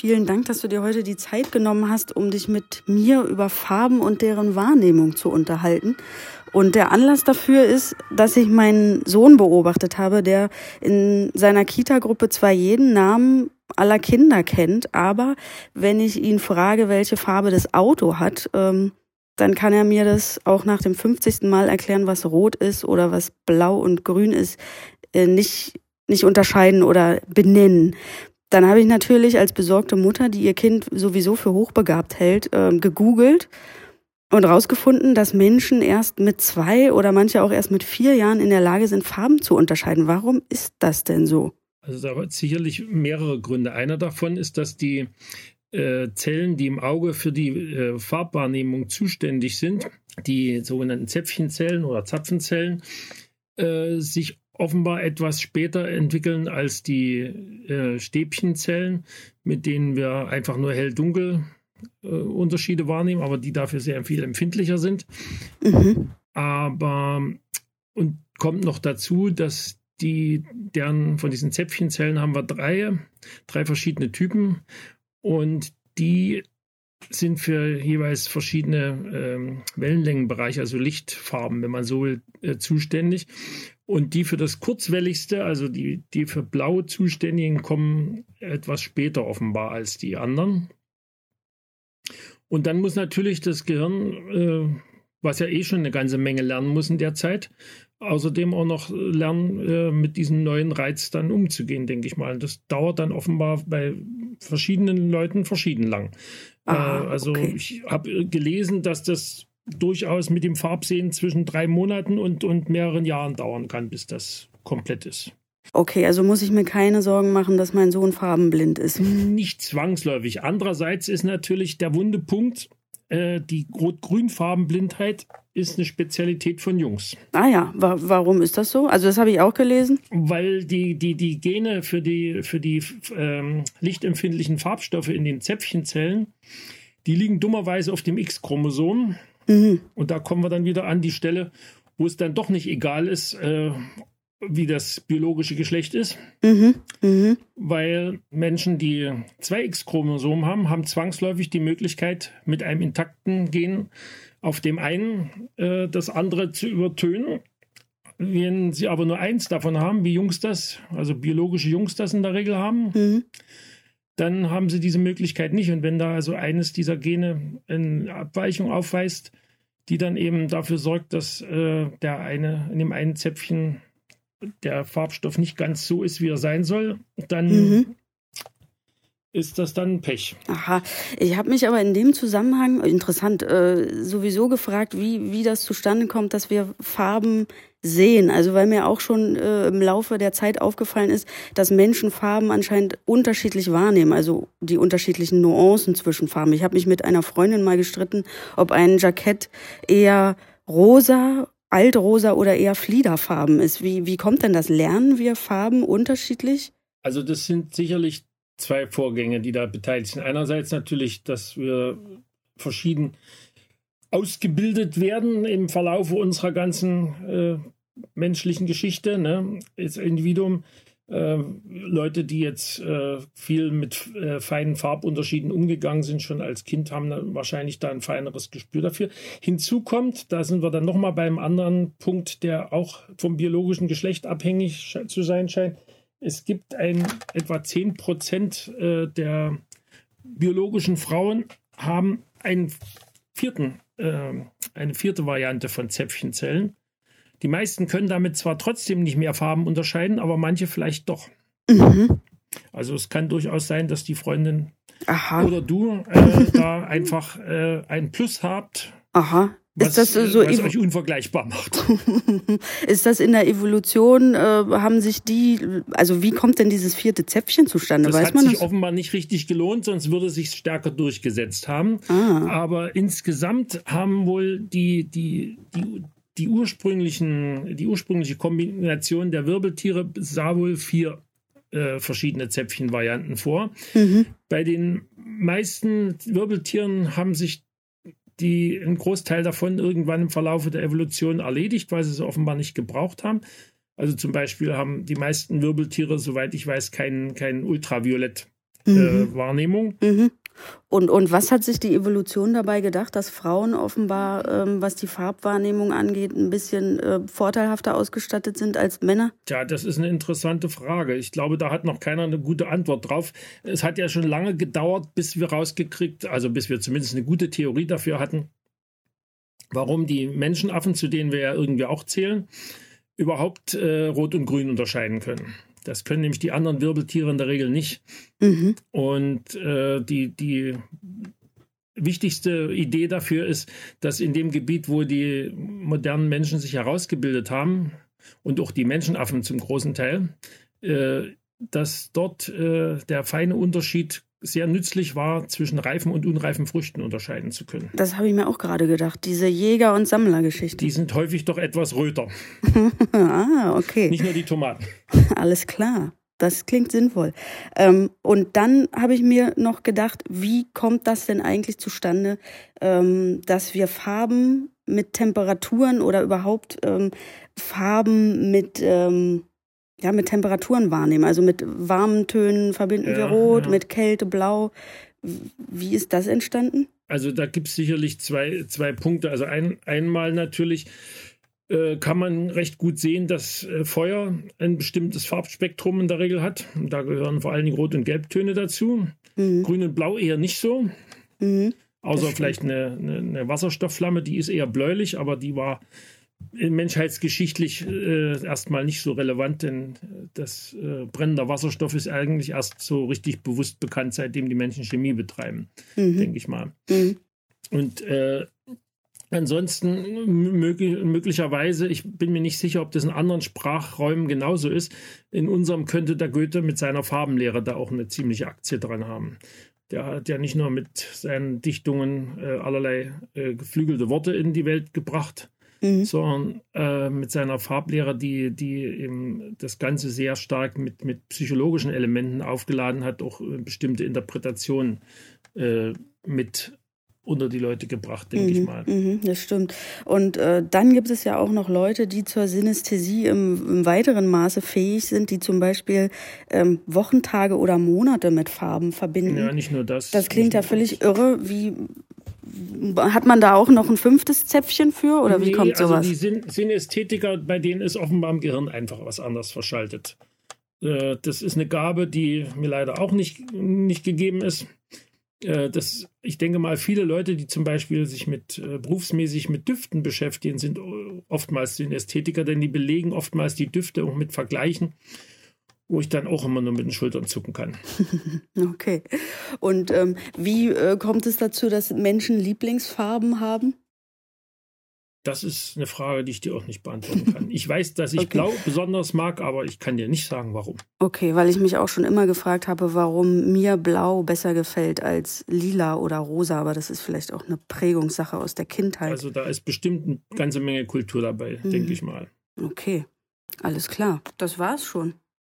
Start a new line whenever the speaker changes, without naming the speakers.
Vielen Dank, dass du dir heute die Zeit genommen hast, um dich mit mir über Farben und deren Wahrnehmung zu unterhalten. Und der Anlass dafür ist, dass ich meinen Sohn beobachtet habe, der in seiner Kita-Gruppe zwar jeden Namen aller Kinder kennt, aber wenn ich ihn frage, welche Farbe das Auto hat, ähm, dann kann er mir das auch nach dem 50. Mal erklären, was rot ist oder was blau und grün ist, äh, nicht, nicht unterscheiden oder benennen. Dann habe ich natürlich als besorgte Mutter, die ihr Kind sowieso für hochbegabt hält, äh, gegoogelt und rausgefunden, dass Menschen erst mit zwei oder manche auch erst mit vier Jahren in der Lage sind, Farben zu unterscheiden. Warum ist das denn so?
Also da sicherlich mehrere Gründe. Einer davon ist, dass die äh, Zellen, die im Auge für die äh, Farbwahrnehmung zuständig sind, die sogenannten Zäpfchenzellen oder Zapfenzellen, äh, sich offenbar etwas später entwickeln als die äh, Stäbchenzellen, mit denen wir einfach nur hell-dunkel äh, Unterschiede wahrnehmen, aber die dafür sehr viel empfindlicher sind. Mhm. Aber und kommt noch dazu, dass die, deren von diesen Zäpfchenzellen haben wir drei, drei verschiedene Typen und die sind für jeweils verschiedene ähm, Wellenlängenbereiche, also Lichtfarben, wenn man so will, äh, zuständig. Und die für das kurzwelligste, also die, die für blau zuständigen, kommen etwas später offenbar als die anderen. Und dann muss natürlich das Gehirn, äh, was ja eh schon eine ganze Menge lernen muss in der Zeit, außerdem auch noch lernen, äh, mit diesem neuen Reiz dann umzugehen, denke ich mal. Das dauert dann offenbar bei verschiedenen Leuten verschieden lang. Ah, äh, also okay. ich habe gelesen, dass das durchaus mit dem Farbsehen zwischen drei Monaten und, und mehreren Jahren dauern kann, bis das komplett ist.
Okay, also muss ich mir keine Sorgen machen, dass mein Sohn farbenblind ist.
Nicht zwangsläufig. Andererseits ist natürlich der wunde Punkt, äh, die Rot-Grün-Farbenblindheit ist eine Spezialität von Jungs.
Ah ja, Wa warum ist das so? Also das habe ich auch gelesen.
Weil die, die, die Gene für die, für die ähm, lichtempfindlichen Farbstoffe in den Zäpfchenzellen, die liegen dummerweise auf dem X-Chromosom. Mhm. Und da kommen wir dann wieder an die Stelle, wo es dann doch nicht egal ist, äh, wie das biologische Geschlecht ist. Mhm, mh. Weil Menschen, die zwei X-Chromosomen haben, haben zwangsläufig die Möglichkeit, mit einem intakten Gen auf dem einen äh, das andere zu übertönen. Wenn sie aber nur eins davon haben, wie Jungs das, also biologische Jungs das in der Regel haben, mhm. Dann haben sie diese Möglichkeit nicht. Und wenn da also eines dieser Gene eine Abweichung aufweist, die dann eben dafür sorgt, dass äh, der eine in dem einen Zäpfchen der Farbstoff nicht ganz so ist, wie er sein soll, dann mhm. ist das dann Pech.
Aha, ich habe mich aber in dem Zusammenhang, interessant, äh, sowieso gefragt, wie, wie das zustande kommt, dass wir Farben sehen. Also weil mir auch schon äh, im Laufe der Zeit aufgefallen ist, dass Menschen Farben anscheinend unterschiedlich wahrnehmen, also die unterschiedlichen Nuancen zwischen Farben. Ich habe mich mit einer Freundin mal gestritten, ob ein Jackett eher rosa altrosa oder eher fliederfarben ist. Wie, wie kommt denn das? Lernen wir Farben unterschiedlich?
Also das sind sicherlich zwei Vorgänge, die da beteiligt sind. Einerseits natürlich, dass wir verschieden ausgebildet werden im Verlauf unserer ganzen äh, menschlichen Geschichte. Ne? Als Individuum äh, Leute, die jetzt äh, viel mit äh, feinen Farbunterschieden umgegangen sind, schon als Kind, haben wahrscheinlich da ein feineres Gespür dafür. Hinzu kommt, da sind wir dann nochmal beim anderen Punkt, der auch vom biologischen Geschlecht abhängig zu sein scheint. Es gibt ein etwa 10 Prozent äh, der biologischen Frauen haben einen vierten, äh, eine vierte Variante von Zäpfchenzellen. Die meisten können damit zwar trotzdem nicht mehr Farben unterscheiden, aber manche vielleicht doch. Mhm. Also es kann durchaus sein, dass die Freundin Aha. oder du äh, da einfach äh, ein Plus habt.
Aha.
Was, ist das so was euch unvergleichbar macht.
ist das in der Evolution, äh, haben sich die, also wie kommt denn dieses vierte Zäpfchen zustande?
Das Weiß hat man sich das? offenbar nicht richtig gelohnt, sonst würde es sich stärker durchgesetzt haben. Ah. Aber insgesamt haben wohl die, die, die, die, ursprünglichen, die ursprüngliche Kombination der Wirbeltiere sah wohl vier äh, verschiedene Zäpfchenvarianten vor. Mhm. Bei den meisten Wirbeltieren haben sich die, ein Großteil davon irgendwann im Verlauf der Evolution erledigt, weil sie es offenbar nicht gebraucht haben. Also zum Beispiel haben die meisten Wirbeltiere, soweit ich weiß, kein, kein Ultraviolett äh, mhm. Wahrnehmung.
Mhm. Und, und was hat sich die Evolution dabei gedacht, dass Frauen offenbar, ähm, was die Farbwahrnehmung angeht, ein bisschen äh, vorteilhafter ausgestattet sind als Männer?
Tja, das ist eine interessante Frage. Ich glaube, da hat noch keiner eine gute Antwort drauf. Es hat ja schon lange gedauert, bis wir rausgekriegt, also bis wir zumindest eine gute Theorie dafür hatten, warum die Menschenaffen, zu denen wir ja irgendwie auch zählen, überhaupt äh, Rot und Grün unterscheiden können. Das können nämlich die anderen Wirbeltiere in der Regel nicht. Mhm. Und äh, die, die wichtigste Idee dafür ist, dass in dem Gebiet, wo die modernen Menschen sich herausgebildet haben, und auch die Menschenaffen zum großen Teil, äh, dass dort äh, der feine Unterschied sehr nützlich war, zwischen reifen und unreifen Früchten unterscheiden zu können.
Das habe ich mir auch gerade gedacht, diese Jäger- und Sammlergeschichte.
Die sind häufig doch etwas röter.
ah, okay.
Nicht nur die Tomaten.
Alles klar. Das klingt sinnvoll. Ähm, und dann habe ich mir noch gedacht, wie kommt das denn eigentlich zustande, ähm, dass wir Farben mit Temperaturen oder überhaupt ähm, Farben mit ähm, ja, mit Temperaturen wahrnehmen. Also mit warmen Tönen verbinden ja, wir Rot, ja. mit Kälte Blau. Wie ist das entstanden?
Also da gibt es sicherlich zwei, zwei Punkte. Also ein, einmal natürlich äh, kann man recht gut sehen, dass äh, Feuer ein bestimmtes Farbspektrum in der Regel hat. Da gehören vor allen Dingen Rot- und Gelbtöne dazu. Mhm. Grün und Blau eher nicht so. Mhm. Außer vielleicht eine, eine, eine Wasserstoffflamme, die ist eher bläulich, aber die war menschheitsgeschichtlich äh, erstmal nicht so relevant, denn das äh, brennender Wasserstoff ist eigentlich erst so richtig bewusst bekannt, seitdem die Menschen Chemie betreiben, mhm. denke ich mal. Mhm. Und äh, ansonsten mög möglicherweise, ich bin mir nicht sicher, ob das in anderen Sprachräumen genauso ist, in unserem könnte der Goethe mit seiner Farbenlehre da auch eine ziemliche Aktie dran haben. Der hat ja nicht nur mit seinen Dichtungen äh, allerlei äh, geflügelte Worte in die Welt gebracht, mhm. sondern äh, mit seiner Farblehre, die, die eben das Ganze sehr stark mit, mit psychologischen Elementen aufgeladen hat, auch äh, bestimmte Interpretationen äh, mit unter die Leute gebracht, denke
mhm,
ich mal.
Mhm, das stimmt. Und äh, dann gibt es ja auch noch Leute, die zur Synästhesie im, im weiteren Maße fähig sind, die zum Beispiel ähm, Wochentage oder Monate mit Farben verbinden.
Ja, nicht nur das.
Das klingt ja völlig irre. Wie, hat man da auch noch ein fünftes Zäpfchen für oder wie nee, kommt sowas?
Also die Syn Synästhetiker, bei denen ist offenbar im Gehirn einfach was anderes verschaltet. Äh, das ist eine Gabe, die mir leider auch nicht, nicht gegeben ist. Äh, das, ich denke mal, viele Leute, die zum Beispiel sich mit äh, berufsmäßig mit Düften beschäftigen, sind oftmals Synästhetiker, denn die belegen oftmals die Düfte auch mit Vergleichen wo ich dann auch immer nur mit den Schultern zucken kann.
okay. Und ähm, wie äh, kommt es dazu, dass Menschen Lieblingsfarben haben?
Das ist eine Frage, die ich dir auch nicht beantworten kann. Ich weiß, dass ich okay. Blau besonders mag, aber ich kann dir nicht sagen, warum.
Okay, weil ich mich auch schon immer gefragt habe, warum mir Blau besser gefällt als Lila oder Rosa, aber das ist vielleicht auch eine Prägungssache aus der Kindheit.
Also da ist bestimmt eine ganze Menge Kultur dabei, mhm. denke ich mal.
Okay, alles klar. Das war's schon.